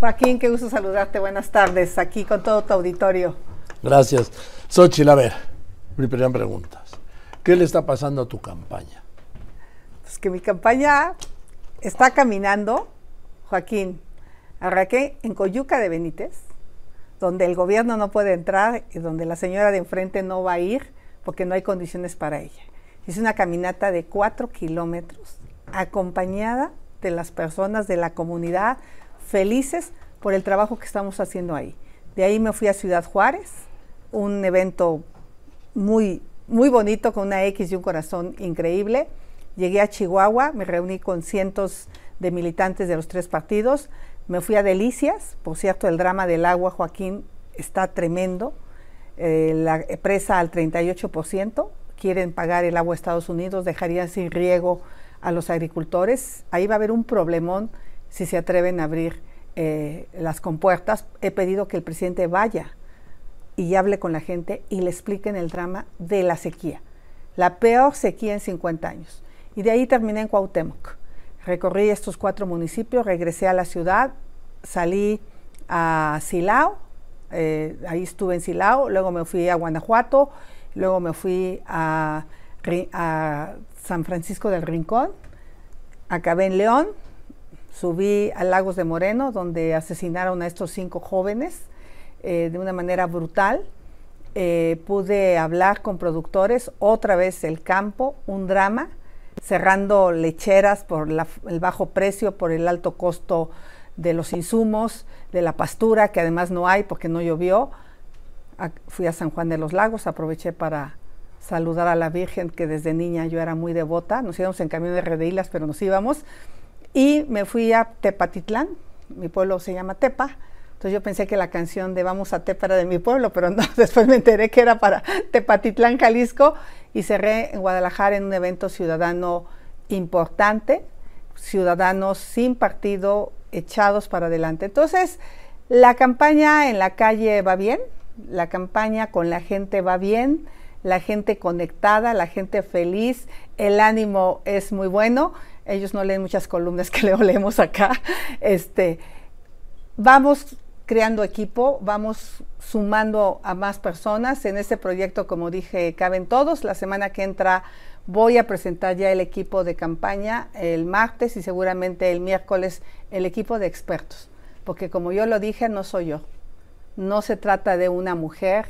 Joaquín, qué gusto saludarte. Buenas tardes, aquí con todo tu auditorio. Gracias. Xochitl, a ver, mi primera pregunta. ¿Qué le está pasando a tu campaña? Pues que mi campaña está caminando, Joaquín. Arranqué en Coyuca de Benítez, donde el gobierno no puede entrar y donde la señora de enfrente no va a ir porque no hay condiciones para ella. Hice una caminata de cuatro kilómetros, acompañada de las personas de la comunidad, felices por el trabajo que estamos haciendo ahí. De ahí me fui a Ciudad Juárez, un evento muy, muy bonito con una X y un corazón increíble. Llegué a Chihuahua, me reuní con cientos de militantes de los tres partidos. Me fui a Delicias, por cierto, el drama del agua, Joaquín, está tremendo. Eh, la presa al 38%, quieren pagar el agua a Estados Unidos, dejarían sin riego a los agricultores. Ahí va a haber un problemón si se atreven a abrir eh, las compuertas. He pedido que el presidente vaya y hable con la gente y le expliquen el drama de la sequía, la peor sequía en 50 años. Y de ahí terminé en Cuauhtémoc. Recorrí estos cuatro municipios, regresé a la ciudad, salí a Silao, eh, ahí estuve en Silao, luego me fui a Guanajuato, luego me fui a, a San Francisco del Rincón, acabé en León, subí a Lagos de Moreno, donde asesinaron a estos cinco jóvenes eh, de una manera brutal. Eh, pude hablar con productores, otra vez el campo, un drama, cerrando lecheras por el bajo precio, por el alto costo de los insumos, de la pastura, que además no hay porque no llovió. fui a San Juan de los Lagos, aproveché para saludar a la Virgen, que desde niña yo era muy devota. Nos íbamos en camión de redeilas, pero nos íbamos. Y me fui a Tepatitlán, mi pueblo se llama Tepa, entonces yo pensé que la canción de Vamos a Tepa era de mi pueblo, pero no, después me enteré que era para Tepatitlán, Jalisco, y cerré en Guadalajara en un evento ciudadano importante, ciudadanos sin partido, echados para adelante. Entonces, la campaña en la calle va bien, la campaña con la gente va bien, la gente conectada, la gente feliz, el ánimo es muy bueno. Ellos no leen muchas columnas que leo, leemos acá. Este, vamos creando equipo, vamos sumando a más personas. En este proyecto, como dije, caben todos. La semana que entra voy a presentar ya el equipo de campaña el martes y seguramente el miércoles el equipo de expertos. Porque como yo lo dije, no soy yo. No se trata de una mujer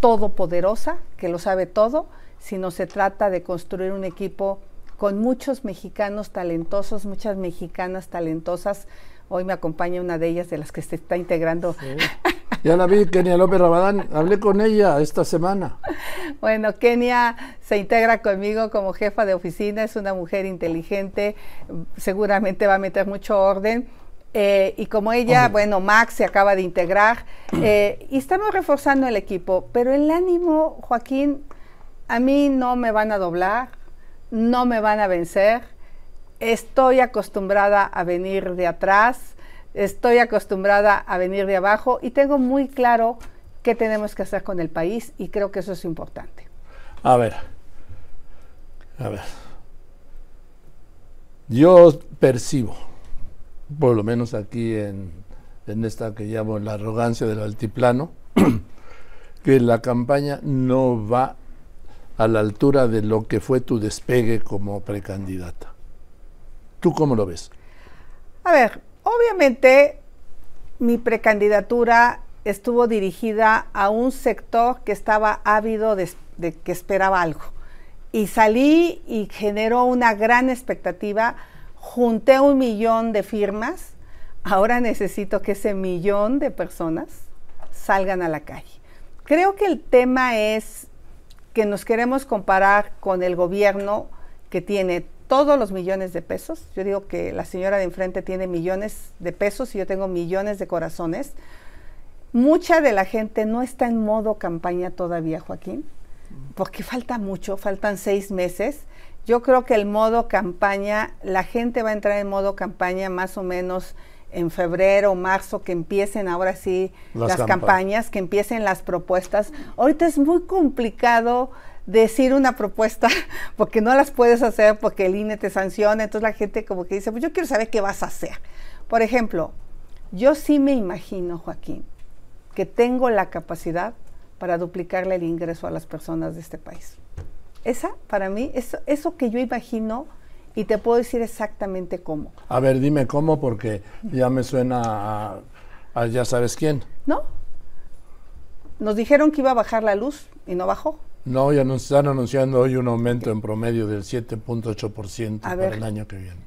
todopoderosa que lo sabe todo, sino se trata de construir un equipo con muchos mexicanos talentosos, muchas mexicanas talentosas Hoy me acompaña una de ellas de las que se está integrando. Ya la vi, Kenia López Rabadán. Hablé con ella esta semana. Bueno, Kenia se integra conmigo como jefa de oficina. Es una mujer inteligente. Seguramente va a meter mucho orden. Eh, y como ella, bueno, Max se acaba de integrar. Eh, y estamos reforzando el equipo. Pero el ánimo, Joaquín, a mí no me van a doblar. No me van a vencer estoy acostumbrada a venir de atrás, estoy acostumbrada a venir de abajo y tengo muy claro qué tenemos que hacer con el país y creo que eso es importante. A ver, a ver. Yo percibo, por lo menos aquí en, en esta que llamo la arrogancia del altiplano, que la campaña no va a la altura de lo que fue tu despegue como precandidata. ¿Tú cómo lo ves? A ver, obviamente mi precandidatura estuvo dirigida a un sector que estaba ávido de, que esperaba algo. Y salí y generó una gran expectativa, junté un millón de firmas, ahora necesito que ese millón de personas salgan a la calle. Creo que el tema es que nos queremos comparar con el gobierno que tiene todos los millones de pesos. Yo digo que la señora de enfrente tiene millones de pesos y yo tengo millones de corazones. Mucha de la gente no está en modo campaña todavía, Joaquín, porque falta mucho, faltan seis meses. Yo creo que el modo campaña, la gente va a entrar en modo campaña más o menos en febrero o marzo, que empiecen ahora sí las, campañas, que empiecen las propuestas. Ahorita es muy complicado decir una propuesta porque no las puedes hacer porque el INE te sanciona, entonces la gente como que dice, pues yo quiero saber qué vas a hacer. Por ejemplo, Yo sí me imagino, Joaquín, que tengo la capacidad para duplicarle el ingreso a las personas de este país. Esa, para mí, es eso que yo imagino y te puedo decir exactamente cómo. A ver, dime cómo, porque ya me suena a, a ya sabes quién. ¿No? Nos dijeron que iba a bajar la luz y no bajó. No, ya nos están anunciando hoy un aumento en promedio del 7.8% para ver. el año que viene.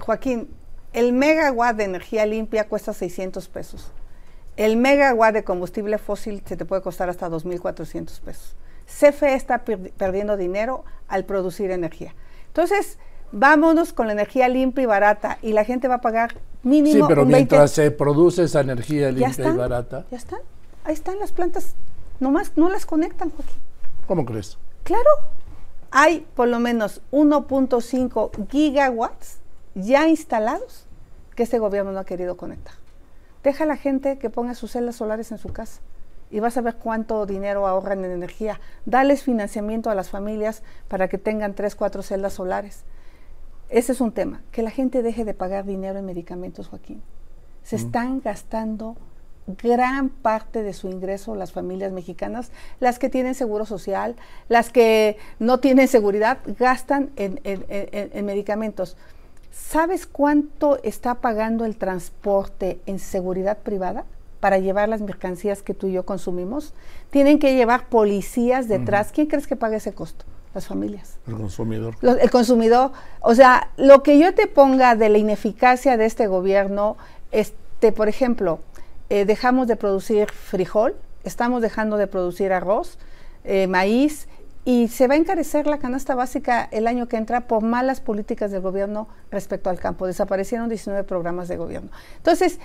Joaquín, el megawatt de energía limpia cuesta 600 pesos. El megawatt de combustible fósil se te puede costar hasta 2.400 pesos. CFE está per- perdiendo dinero al producir energía. Entonces, vámonos con la energía limpia y barata y la gente va a pagar mínimo Sí, pero un 20 mientras se produce esa energía limpia y barata, ya están. Ahí están las plantas. Nomás no las conectan, Joaquín. ¿cómo crees? Claro, hay por lo menos 1.5 gigawatts ya instalados que este gobierno no ha querido conectar. Deja a la gente que ponga sus celdas solares en su casa y vas a ver cuánto dinero ahorran en energía. Dales financiamiento a las familias para que tengan 3, 4 celdas solares. Ese es un tema, que la gente deje de pagar dinero en medicamentos, Joaquín. Se están gastando gran parte de su ingreso las familias mexicanas, las que tienen seguro social, las que no tienen seguridad, gastan en, en- en- en medicamentos. ¿Sabes cuánto está pagando el transporte en seguridad privada para llevar las mercancías que tú y yo consumimos? Tienen que llevar policías detrás. ¿Quién crees que paga ese costo? Las familias El consumidor. lo- el consumidor, o sea, lo que yo te ponga de la ineficacia de este gobierno, este, por ejemplo, eh, dejamos de producir frijol, estamos dejando de producir arroz, eh, maíz, y se va a encarecer la canasta básica el año que entra por malas políticas del gobierno respecto al campo. Desaparecieron 19 programas de gobierno. Entonces,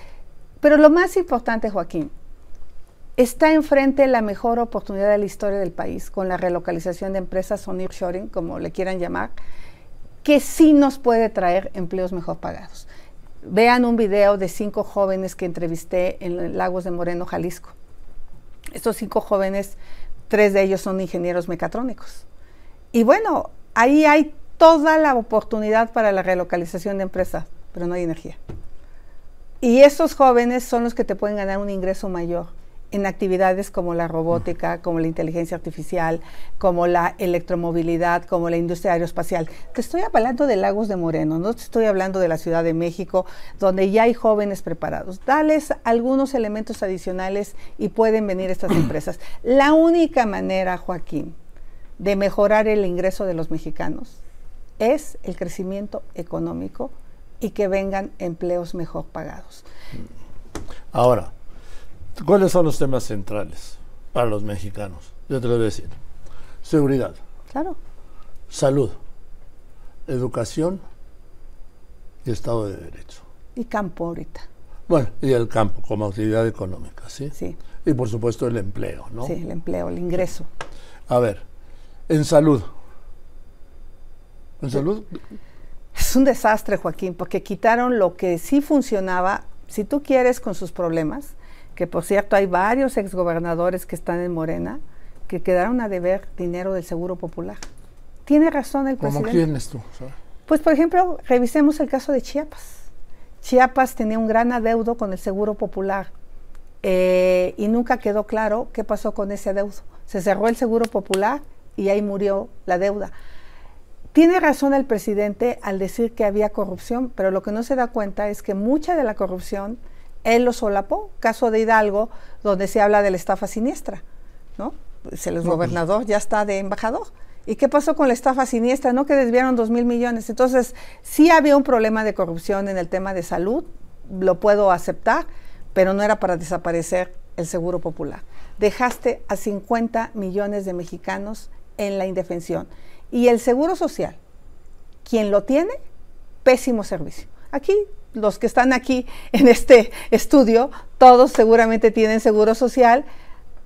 pero lo más importante, Joaquín, está enfrente la mejor oportunidad de la historia del país con la relocalización de empresas o como le quieran llamar, que sí nos puede traer empleos mejor pagados. Vean un video de cinco jóvenes que entrevisté en Lagos de Moreno, Jalisco. Estos cinco jóvenes, tres de ellos son ingenieros mecatrónicos. Y bueno, ahí hay toda la oportunidad para la relocalización de empresas, pero no hay energía. Y esos jóvenes son los que te pueden ganar un ingreso mayor en actividades como la robótica, como la inteligencia artificial, como la electromovilidad, como la industria aeroespacial. Te estoy hablando de Lagos de Moreno, no te estoy hablando de la Ciudad de México, donde ya hay jóvenes preparados. Dales algunos elementos adicionales y pueden venir estas empresas. La única manera, Joaquín, de mejorar el ingreso de los mexicanos es el crecimiento económico y que vengan empleos mejor pagados. Ahora, ¿cuáles son los temas centrales para los mexicanos? Yo te lo voy a decir. Seguridad, Claro. salud, educación y Estado de Derecho. Y campo ahorita. Bueno, y el campo como actividad económica, ¿sí? Sí, Y por supuesto el empleo, ¿no? sí, el empleo, el ingreso. A ver, en salud. En salud, Es un desastre, Joaquín, porque quitaron lo que sí funcionaba, si tú quieres, con sus problemas, que por cierto hay varios exgobernadores que están en Morena, que quedaron a deber dinero del Seguro Popular. Tiene razón el ¿cómo presidente. quién es tú? ¿sabes? Pues, por ejemplo, revisemos el caso de Chiapas. Chiapas tenía un gran adeudo con el Seguro Popular eh, y nunca quedó claro qué pasó con ese adeudo. Se cerró el Seguro Popular y ahí murió la deuda. Tiene razón el presidente al decir que había corrupción, pero lo que no se da cuenta es que mucha de la corrupción él lo solapó. Caso de Hidalgo, donde se habla de la estafa siniestra, ¿no? Pues el gobernador ya está de embajador. ¿Y qué pasó con la estafa siniestra? No que desviaron dos mil millones. Entonces, sí había un problema de corrupción en el tema de salud, lo puedo aceptar, pero no era para desaparecer el Seguro Popular. Dejaste a 50 millones de mexicanos en la indefensión. Y el Seguro Social, quien lo tiene, pésimo servicio. Aquí, los que están aquí en este estudio, todos seguramente tienen Seguro Social.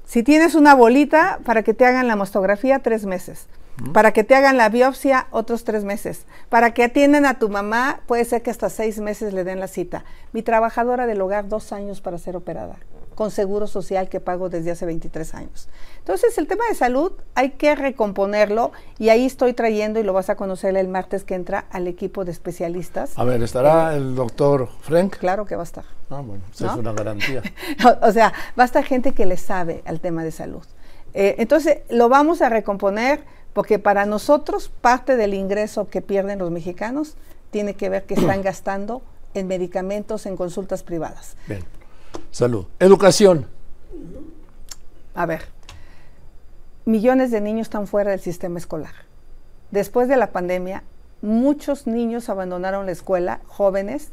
Si tienes una bolita, para que te hagan la mastografía, tres meses. Para que te hagan la biopsia, otros tres meses. Para que atiendan a tu mamá, puede ser que hasta seis meses le den la cita. Mi trabajadora del hogar, dos años para ser operada. Con seguro social que pago desde hace 23 años. Entonces, el tema de salud hay que recomponerlo y ahí estoy trayendo, y lo vas a conocer el martes que entra, al equipo de especialistas. A ver, ¿estará el doctor Frank? Claro que va a estar. Ah, bueno, esa es una garantía. o, sea, va a estar gente que le sabe al tema de salud. Eh, entonces, lo vamos a recomponer porque para nosotros parte del ingreso que pierden los mexicanos tiene que ver que están gastando en medicamentos, en consultas privadas. Bien. Salud. Educación. A ver, millones de niños están fuera del sistema escolar. Después de la pandemia, muchos niños abandonaron la escuela, jóvenes,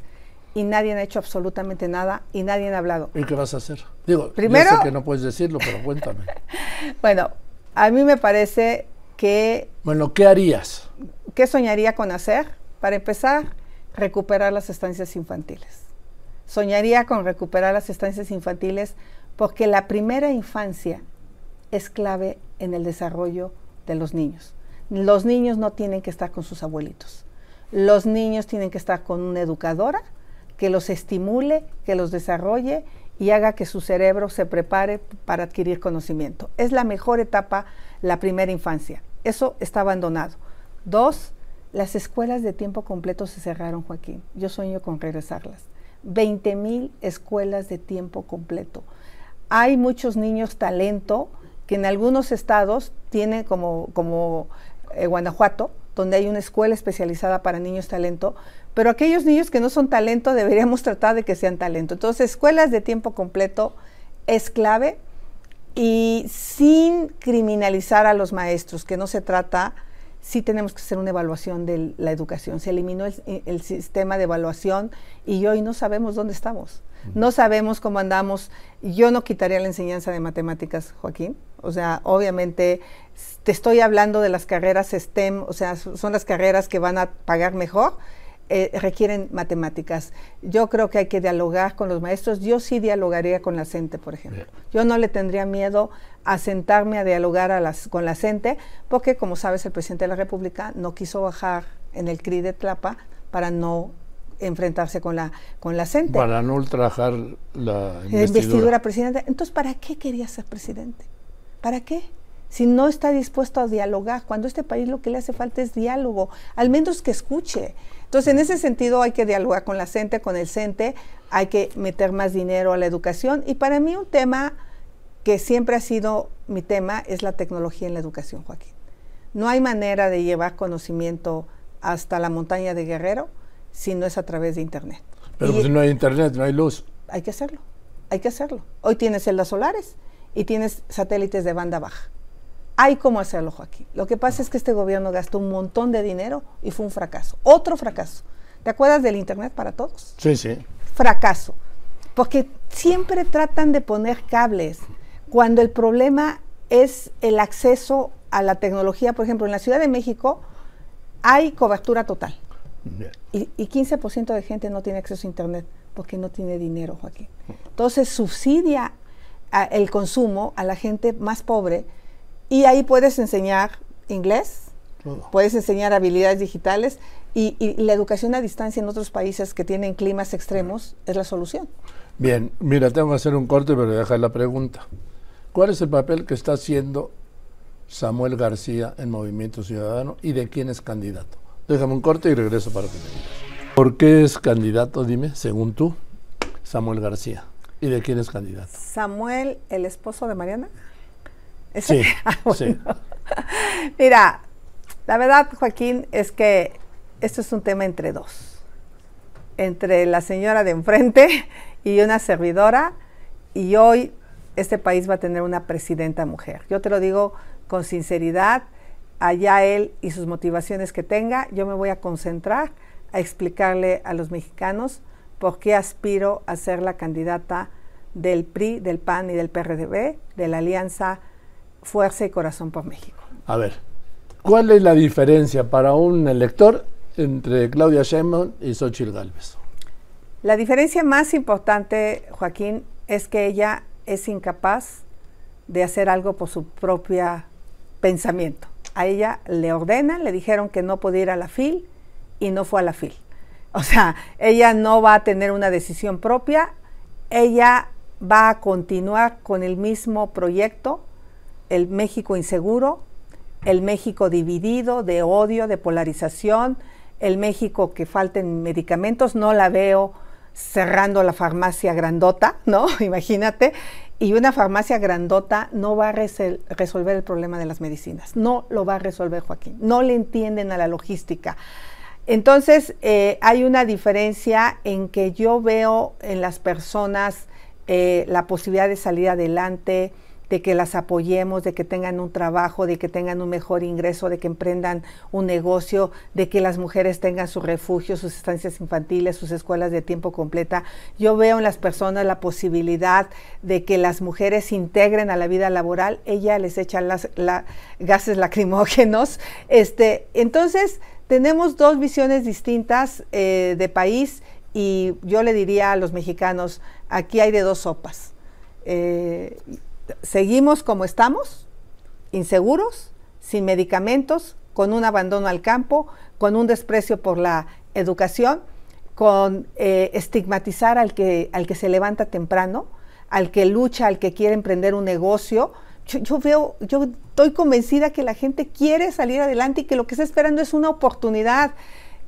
y nadie ha hecho absolutamente nada y nadie ha hablado. ¿Y qué vas a hacer? Digo, primero sé que no puedes decirlo, pero cuéntame. bueno, a mí me parece que... Bueno, ¿qué harías? ¿Qué soñaría con hacer? Para empezar, recuperar las estancias infantiles. Soñaría con recuperar las estancias infantiles porque la primera infancia es clave en el desarrollo de los niños. Los niños no tienen que estar con sus abuelitos. Los niños tienen que estar con una educadora que los estimule, que los desarrolle y haga que su cerebro se prepare para adquirir conocimiento. Es la mejor etapa, la primera infancia. Eso está abandonado. Dos, las escuelas de tiempo completo se cerraron, Joaquín. Yo sueño con regresarlas. 20 mil escuelas de tiempo completo. Hay muchos niños talento que en algunos estados tienen como, como eh, Guanajuato, donde hay una escuela especializada para niños talento, pero aquellos niños que no son talento deberíamos tratar de que sean talento. Entonces, escuelas de tiempo completo es clave y sin criminalizar a los maestros, que no se trata sí tenemos que hacer una evaluación de la educación. Se eliminó el, sistema de evaluación y hoy no sabemos dónde estamos. No sabemos cómo andamos. Yo no quitaría la enseñanza de matemáticas, Joaquín. O sea, obviamente te estoy hablando de las carreras STEM, o sea, son las carreras que van a pagar mejor eh, requieren matemáticas. Yo creo que hay que dialogar con los maestros. Yo sí dialogaría con la CENTE, por ejemplo. Yo no le tendría miedo a sentarme a dialogar a las, con la CENTE, porque como sabes, el presidente de la República no quiso bajar en el CRI de Tlapa para no enfrentarse con la con la CENTE. Para no ultrajar la investidura. investidura presidente. Entonces, ¿para qué quería ser presidente? ¿Para qué? Si no está dispuesto a dialogar, cuando este país lo que le hace falta es diálogo, al menos que escuche. Entonces, en ese sentido hay que dialogar con la CENTE, con el CENTE, hay que meter más dinero a la educación. Y para mí un tema que siempre ha sido mi tema es la tecnología en la educación, Joaquín. No hay manera de llevar conocimiento hasta la montaña de Guerrero si no es a través de Internet. Pero pues, si no hay Internet, no hay luz. Hay que hacerlo, hay que hacerlo. Hoy tienes celdas solares y tienes satélites de banda baja. Hay cómo hacerlo, Joaquín. Lo que pasa es que este gobierno gastó un montón de dinero y fue un fracaso. Otro fracaso. ¿Te acuerdas del Internet para todos? Sí, sí. Fracaso. Porque siempre tratan de poner cables cuando el problema es el acceso a la tecnología. Por ejemplo, en la Ciudad de México hay cobertura total. Y, y 15% de gente no tiene acceso a Internet porque no tiene dinero, Joaquín. Entonces subsidia el consumo a la gente más pobre y ahí puedes enseñar inglés, puedes enseñar habilidades digitales y, la educación a distancia en otros países que tienen climas extremos es la solución. Bien, mira, tengo que hacer un corte, pero dejar la pregunta. ¿Cuál es el papel que está haciendo Samuel García en Movimiento Ciudadano y de quién es candidato? Déjame un corte y regreso para que me digas. ¿Por qué es candidato, dime, según tú, Samuel García? ¿Y de quién es candidato? Samuel, el esposo de Mariana. Sí, ah, sí. Mira, la verdad, Joaquín, es que esto es un tema entre dos. Entre la señora de enfrente y una servidora. Y hoy este país va a tener una presidenta mujer. Yo te lo digo con sinceridad, allá él y sus motivaciones que tenga, yo me voy a concentrar a explicarle a los mexicanos por qué aspiro a ser la candidata del PRI, del PAN y del PRDB, de la Alianza Fuerza y Corazón por México. A ver, ¿cuál es la diferencia para un elector entre Claudia Sheinbaum y Xochitl Gálvez? La diferencia más importante, Joaquín, es que ella es incapaz de hacer algo por su propio pensamiento. A ella le ordenan, le dijeron que no podía ir a la FIL y no fue a la FIL. O sea, ella no va a tener una decisión propia, ella va a continuar con el mismo proyecto, el México inseguro, el México dividido, de odio, de polarización, el México que falten medicamentos, no la veo cerrando la farmacia grandota, ¿no? Imagínate. Y una farmacia grandota no va a resolver el problema de las medicinas. No lo va a resolver Joaquín. No le entienden a la logística. Entonces, eh, hay una diferencia en que yo veo en las personas eh, la posibilidad de salir adelante, de que las apoyemos, de que tengan un trabajo, de que tengan un mejor ingreso, de que emprendan un negocio, de que las mujeres tengan su refugio, sus estancias infantiles, sus escuelas de tiempo completa. Yo veo en las personas la posibilidad de que las mujeres se integren a la vida laboral. Ella les echa las, gases lacrimógenos. Este, entonces, tenemos dos visiones distintas eh, de país y yo le diría a los mexicanos, aquí hay de dos sopas. Eh, seguimos como estamos, inseguros, sin medicamentos, con un abandono al campo, con un desprecio por la educación, con eh, estigmatizar al que, al que se levanta temprano, al que lucha, al que quiere emprender un negocio. Yo, yo, veo, yo estoy convencida que la gente quiere salir adelante y que lo que está esperando es una oportunidad.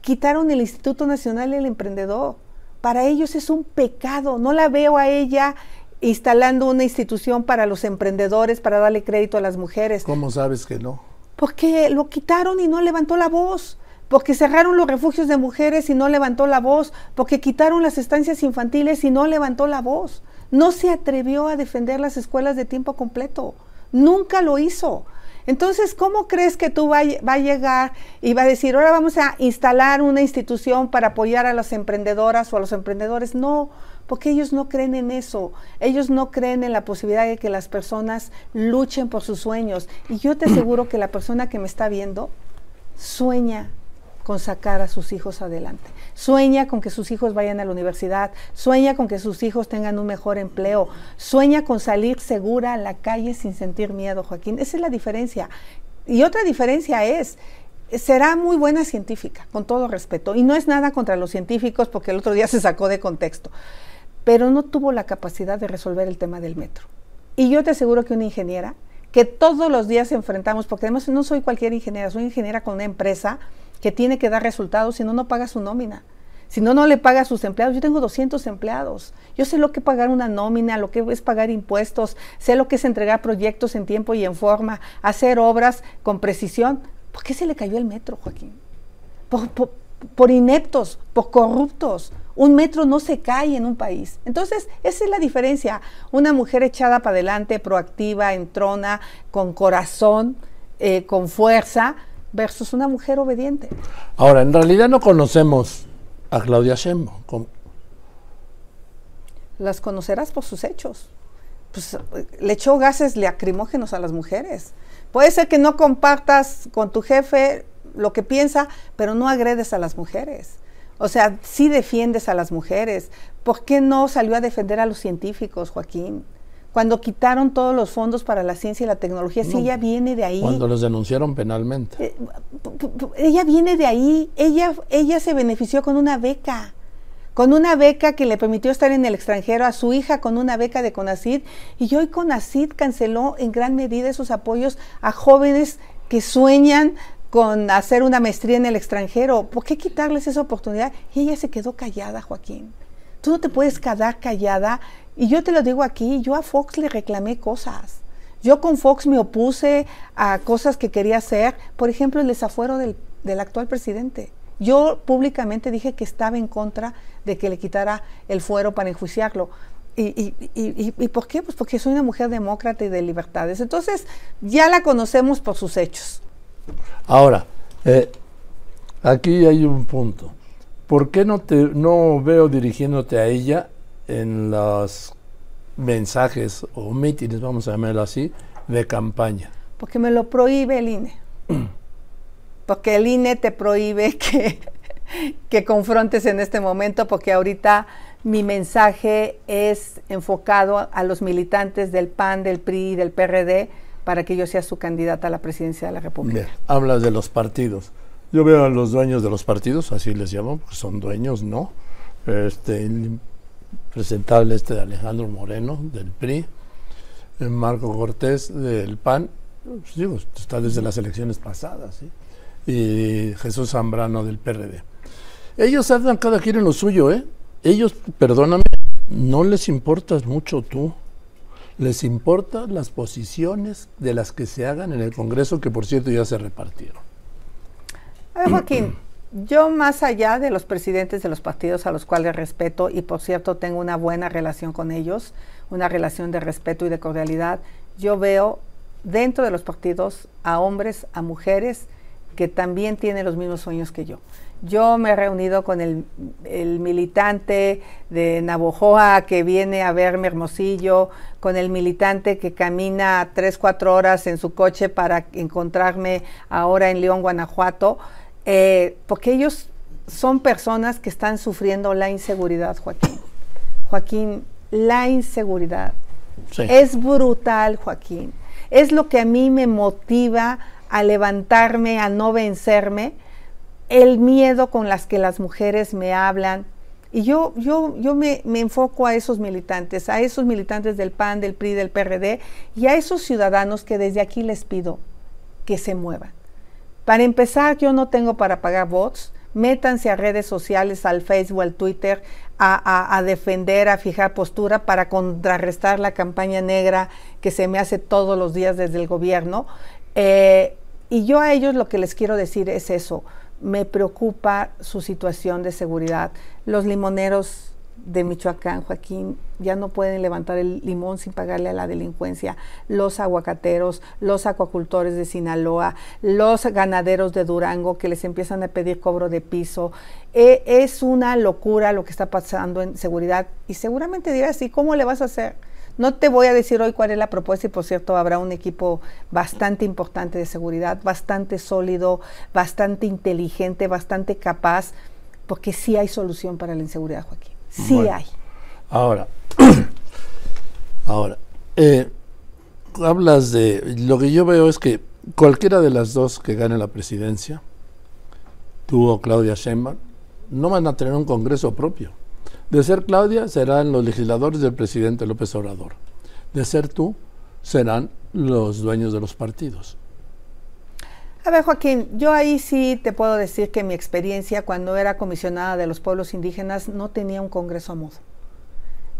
Quitaron el Instituto Nacional del Emprendedor. Para ellos es un pecado. No la veo a ella instalando una institución para los emprendedores, para darle crédito a las mujeres. ¿Cómo sabes que no? Porque lo quitaron y no levantó la voz, porque cerraron los refugios de mujeres y no levantó la voz, porque quitaron las estancias infantiles y no levantó la voz. No se atrevió a defender las escuelas de tiempo completo. Nunca lo hizo. Entonces, ¿cómo crees que tú va, va, a llegar y va a decir, ahora vamos a instalar una institución para apoyar a las emprendedoras o a los emprendedores? No, porque ellos no creen en eso, ellos no creen en la posibilidad de que las personas luchen por sus sueños. Y yo te aseguro que la persona que me está viendo sueña con sacar a sus hijos adelante, sueña con que sus hijos vayan a la universidad, sueña con que sus hijos tengan un mejor empleo, sueña con salir segura a la calle sin sentir miedo, Joaquín. Esa es la diferencia. Y otra diferencia es será muy buena científica, con todo respeto. Y no es nada contra los científicos porque el otro día se sacó de contexto pero no tuvo la capacidad de resolver el tema del metro. Y yo te aseguro que una ingeniera, que todos los días enfrentamos, porque además no soy cualquier ingeniera, soy ingeniera con una empresa que tiene que dar resultados, si no, no paga su nómina. Si no, no le paga a sus empleados. Yo tengo 200 empleados. Yo sé lo que es pagar una nómina, lo que es pagar impuestos, sé lo que es entregar proyectos en tiempo y en forma, hacer obras con precisión. ¿Por qué se le cayó el metro, Joaquín? por ineptos, por corruptos, un metro no se cae en un país. Entonces, esa es la diferencia. Una mujer echada para adelante, proactiva, entrona, con corazón, eh, con fuerza, versus una mujer obediente. Ahora, en realidad no conocemos a Claudia Sheinbaum. Las conocerás por sus hechos. Pues, le echó gases lacrimógenos a las mujeres. Puede ser que no compartas con tu jefe lo que piensa, pero no agredes a las mujeres. O sea, sí defiendes a las mujeres. ¿Por qué no salió a defender a los científicos, Joaquín? Cuando quitaron todos los fondos para la ciencia y la tecnología, sí, ella viene de ahí. Cuando los denunciaron penalmente. Eh, ella viene de ahí. Ella, ella se benefició con una beca con una beca que le permitió estar en el extranjero, a su hija con una beca de CONACID, y hoy CONACID canceló en gran medida esos apoyos a jóvenes que sueñan con hacer una maestría en el extranjero. ¿Por qué quitarles esa oportunidad? Y ella se quedó callada, Joaquín. Tú no te puedes quedar callada. Y yo te lo digo aquí, yo a Fox le reclamé cosas. Yo con Fox me opuse a cosas que quería hacer, por ejemplo, el desafuero del, actual presidente. Yo públicamente dije que estaba en contra de que le quitara el fuero para enjuiciarlo. Y, y, y, por qué? Pues porque soy una mujer demócrata y de libertades. Entonces, ya la conocemos por sus hechos. Ahora, eh, aquí hay un punto. ¿Por qué no, te, no veo dirigiéndote a ella en los mensajes o mítines, vamos a llamarlo así, de campaña? Porque me lo prohíbe el INE. porque el INE te prohíbe que, que confrontes en este momento, porque ahorita mi mensaje es enfocado a los militantes del PAN, del PRI y del PRD para que yo sea su candidata a la presidencia de la República. hablas de los partidos. Yo veo a los dueños de los partidos, así les llamo, porque son dueños, ¿no? Este, presentable este de Alejandro Moreno, del PRI, Marco Cortés, del PAN, pues digo, está desde las elecciones pasadas, y Jesús Zambrano, del PRD. Ellos andan cada quien en lo suyo, ¿eh? Ellos, perdóname, no les importas mucho tú. Les importan las posiciones de las que se hagan en el Congreso, que por cierto ya se repartieron. A ver, Joaquín, yo más allá de los presidentes de los partidos a los cuales respeto, y por cierto tengo una buena relación con ellos, una relación de respeto y de cordialidad, yo veo dentro de los partidos a hombres, a mujeres que también tienen los mismos sueños que yo. Yo me he reunido con el, militante de Navojoa que viene a verme Hermosillo, con el militante que camina tres, cuatro horas en su coche para encontrarme ahora en León, Guanajuato, eh, porque ellos son personas que están sufriendo la inseguridad, Joaquín. Joaquín, la inseguridad es brutal, Joaquín. Es lo que a mí me motiva a levantarme, a no vencerme el miedo con las que las mujeres me hablan. Y yo, yo, yo me, me, enfoco a esos militantes, a esos militantes del PAN, del PRI, del PRD y a esos ciudadanos que desde aquí les pido que se muevan. Para empezar, yo no tengo para pagar bots. Métanse a redes sociales, al Facebook, al Twitter, a, a, defender, a fijar postura para contrarrestar la campaña negra que se me hace todos los días desde el gobierno. Eh, y yo a ellos lo que les quiero decir es eso me preocupa su situación de seguridad. Los limoneros de Michoacán, Joaquín, ya no pueden levantar el limón sin pagarle a la delincuencia. Los aguacateros, los acuacultores de Sinaloa, los ganaderos de Durango que les empiezan a pedir cobro de piso. E, es una locura lo que está pasando en seguridad. Y seguramente dirás, ¿y cómo le vas a hacer? No te voy a decir hoy cuál es la propuesta y por cierto habrá un equipo bastante importante de seguridad, bastante sólido, bastante inteligente, bastante capaz, porque sí hay solución para la inseguridad, Joaquín. Sí hay. Ahora, ahora, eh, hablas de, lo que yo veo es que cualquiera de las dos que gane la presidencia, tú o Claudia Sheinbaum, no van a tener un Congreso propio de ser Claudia, serán los legisladores del presidente López Obrador. De ser tú, serán los dueños de los partidos. A ver, Joaquín, yo ahí sí te puedo decir que mi experiencia cuando era comisionada de los pueblos indígenas no tenía un congreso a modo.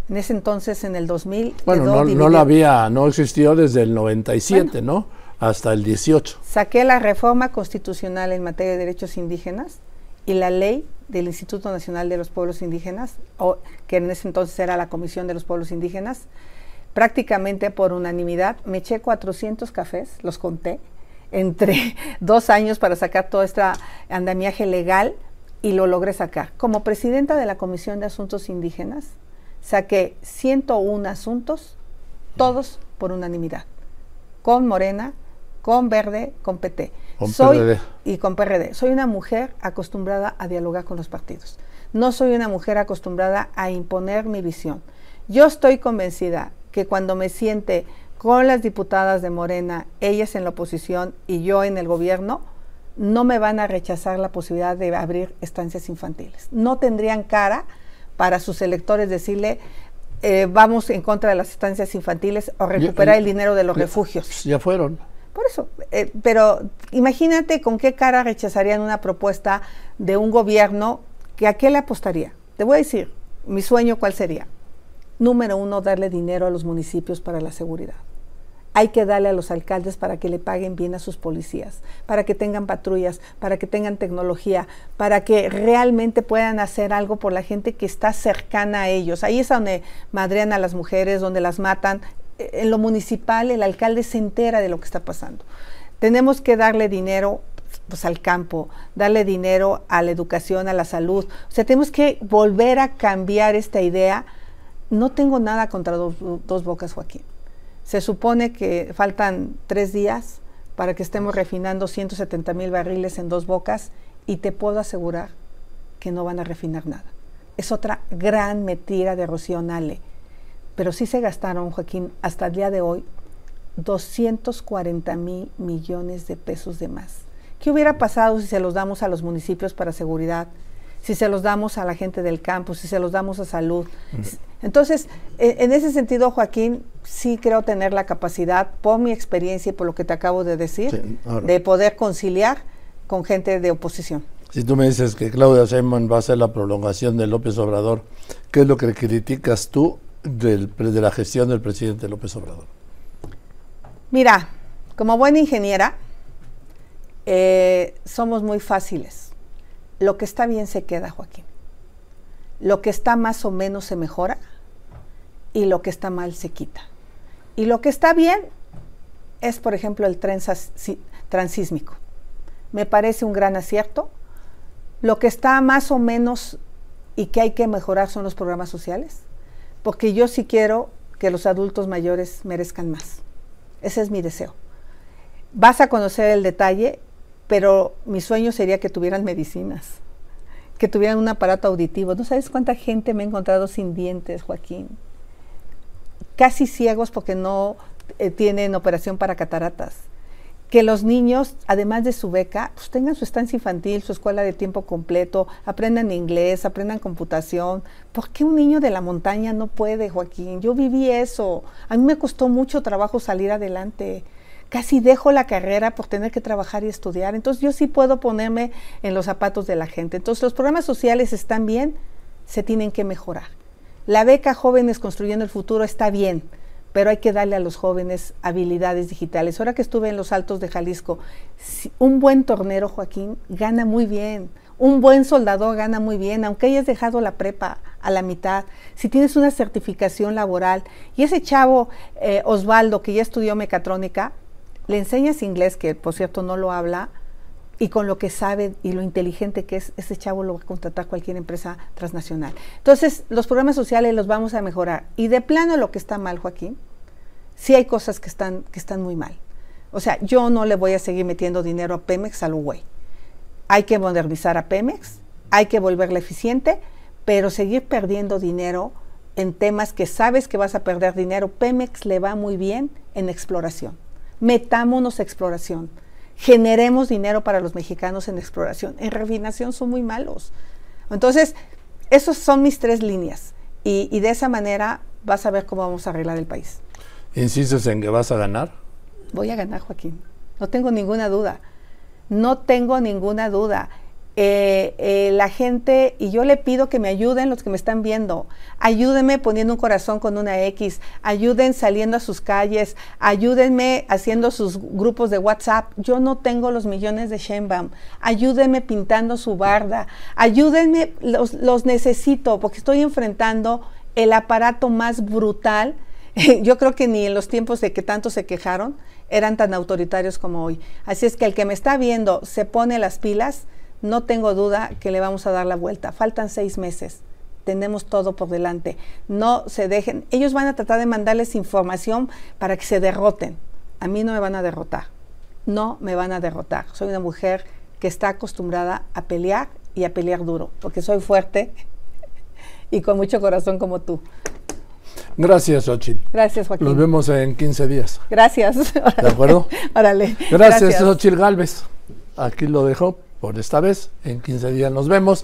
En ese entonces, en el 2000... Bueno, no, no lo había, no existió desde el 97, ¿no? Hasta el 18. Saqué la reforma constitucional en materia de derechos indígenas y la ley del Instituto Nacional de los Pueblos Indígenas, o, que en ese entonces era la Comisión de los Pueblos Indígenas, prácticamente por unanimidad, me eché 400 cafés, los conté, entre dos años para sacar todo este andamiaje legal y lo logré sacar. Como presidenta de la Comisión de Asuntos Indígenas, saqué 101 asuntos, todos por unanimidad, con Morena, con Verde, con PT. Soy, Y con PRD. Soy una mujer acostumbrada a dialogar con los partidos. No soy una mujer acostumbrada a imponer mi visión. Yo estoy convencida que cuando me siente con las diputadas de Morena, ellas en la oposición y yo en el gobierno, no me van a rechazar la posibilidad de abrir estancias infantiles. No tendrían cara para sus electores decirle, eh, vamos en contra de las estancias infantiles o recuperar el dinero de los refugios. Ya fueron. Por eso, eh, pero imagínate con qué cara rechazarían una propuesta de un gobierno que a qué le apostaría. Te voy a decir, mi sueño cuál sería. Número uno, darle dinero a los municipios para la seguridad. Hay que darle a los alcaldes para que le paguen bien a sus policías, para que tengan patrullas, para que tengan tecnología, para que realmente puedan hacer algo por la gente que está cercana a ellos. Ahí es donde madrean a las mujeres, donde las matan en lo municipal el alcalde se entera de lo que está pasando. Tenemos que darle dinero pues, al campo, darle dinero a la educación, a la salud. O sea, tenemos que volver a cambiar esta idea. No tengo nada contra dos, dos bocas, Joaquín. Se supone que faltan tres días para que estemos refinando 170 mil barriles en dos bocas y te puedo asegurar que no van a refinar nada. Es otra gran mentira de Rocío Nale pero sí se gastaron, Joaquín, hasta el día de hoy, 240 mil millones de pesos de más. ¿Qué hubiera pasado si se los damos a los municipios para seguridad? si se los damos a la gente del campo, si se los damos a salud. Entonces, e, en ese sentido, Joaquín, sí creo tener la capacidad, por mi experiencia y por lo que te acabo de decir, de poder conciliar con gente de oposición. Si tú me dices que Claudia Sheinbaum va a ser la prolongación de López Obrador, ¿qué es lo que criticas tú del, de la gestión del presidente López Obrador? Mira, como buena ingeniera, eh, somos muy fáciles. Lo que está bien se queda, Joaquín. Lo que está más o menos se mejora y lo que está mal se quita. Y lo que está bien es, por ejemplo, el tren transísmico. Me parece un gran acierto. Lo que está más o menos y que hay que mejorar son los programas sociales, porque yo sí quiero que los adultos mayores merezcan más. Ese es mi deseo. Vas a conocer el detalle, pero mi sueño sería que tuvieran medicinas, que tuvieran un aparato auditivo. ¿No sabes cuánta gente me ha encontrado sin dientes, Joaquín? casi ciegos porque no eh, tienen operación para cataratas. Que los niños, además de su beca, pues tengan su estancia infantil, su escuela de tiempo completo, aprendan inglés, aprendan computación. ¿Por qué un niño de la montaña no puede, Joaquín? Yo viví eso. A mí me costó mucho trabajo salir adelante. Casi dejo la carrera por tener que trabajar y estudiar. Entonces yo sí puedo ponerme en los zapatos de la gente. Entonces los programas sociales están bien, se tienen que mejorar. La beca Jóvenes Construyendo el Futuro está bien, pero hay que darle a los jóvenes habilidades digitales. Ahora que estuve en los Altos de Jalisco, un buen tornero, Joaquín, gana muy bien. Un buen soldador gana muy bien, aunque hayas dejado la prepa a la mitad. Si tienes una certificación laboral y ese chavo eh, Osvaldo, que ya estudió mecatrónica, le enseñas inglés, que por cierto no lo habla, y con lo que sabe y lo inteligente que es, ese chavo lo va a contratar cualquier empresa transnacional. Entonces, los programas sociales los vamos a mejorar. Y de plano lo que está mal, Joaquín, sí hay cosas que están, que están muy mal. O sea, yo no le voy a seguir metiendo dinero a Pemex al güey. Hay que modernizar a Pemex, hay que volverla eficiente, pero seguir perdiendo dinero en temas que sabes que vas a perder dinero. Pemex le va muy bien en exploración. Metámonos a exploración generemos dinero para los mexicanos en exploración. En refinación son muy malos. Entonces, esas son mis tres líneas. Y, de esa manera vas a ver cómo vamos a arreglar el país. ¿Insistes en que vas a ganar? Voy a ganar, Joaquín. No tengo ninguna duda. No tengo ninguna duda. Eh, eh, la gente, y yo le pido que me ayuden los que me están viendo, ayúdenme poniendo un corazón con una X, ayuden saliendo a sus calles, ayúdenme haciendo sus grupos de WhatsApp. Yo no tengo los millones de Sheinbaum, ayúdenme pintando su barda, ayúdenme, los, los necesito porque estoy enfrentando el aparato más brutal. yo creo que ni en los tiempos de que tanto se quejaron eran tan autoritarios como hoy. Así es que el que me está viendo se pone las pilas no tengo duda que le vamos a dar la vuelta. Faltan seis meses. Tenemos todo por delante. No se dejen. Ellos van a tratar de mandarles información para que se derroten. A mí no me van a derrotar. No me van a derrotar. Soy una mujer que está acostumbrada a pelear y a pelear duro, porque soy fuerte y con mucho corazón como tú. Gracias, Xochitl. Gracias, Joaquín. Nos vemos en 15 días. Gracias. ¿De acuerdo? Órale. Gracias, Gracias. Xochitl Galvez. Aquí lo dejo por esta vez. En 15 días nos vemos.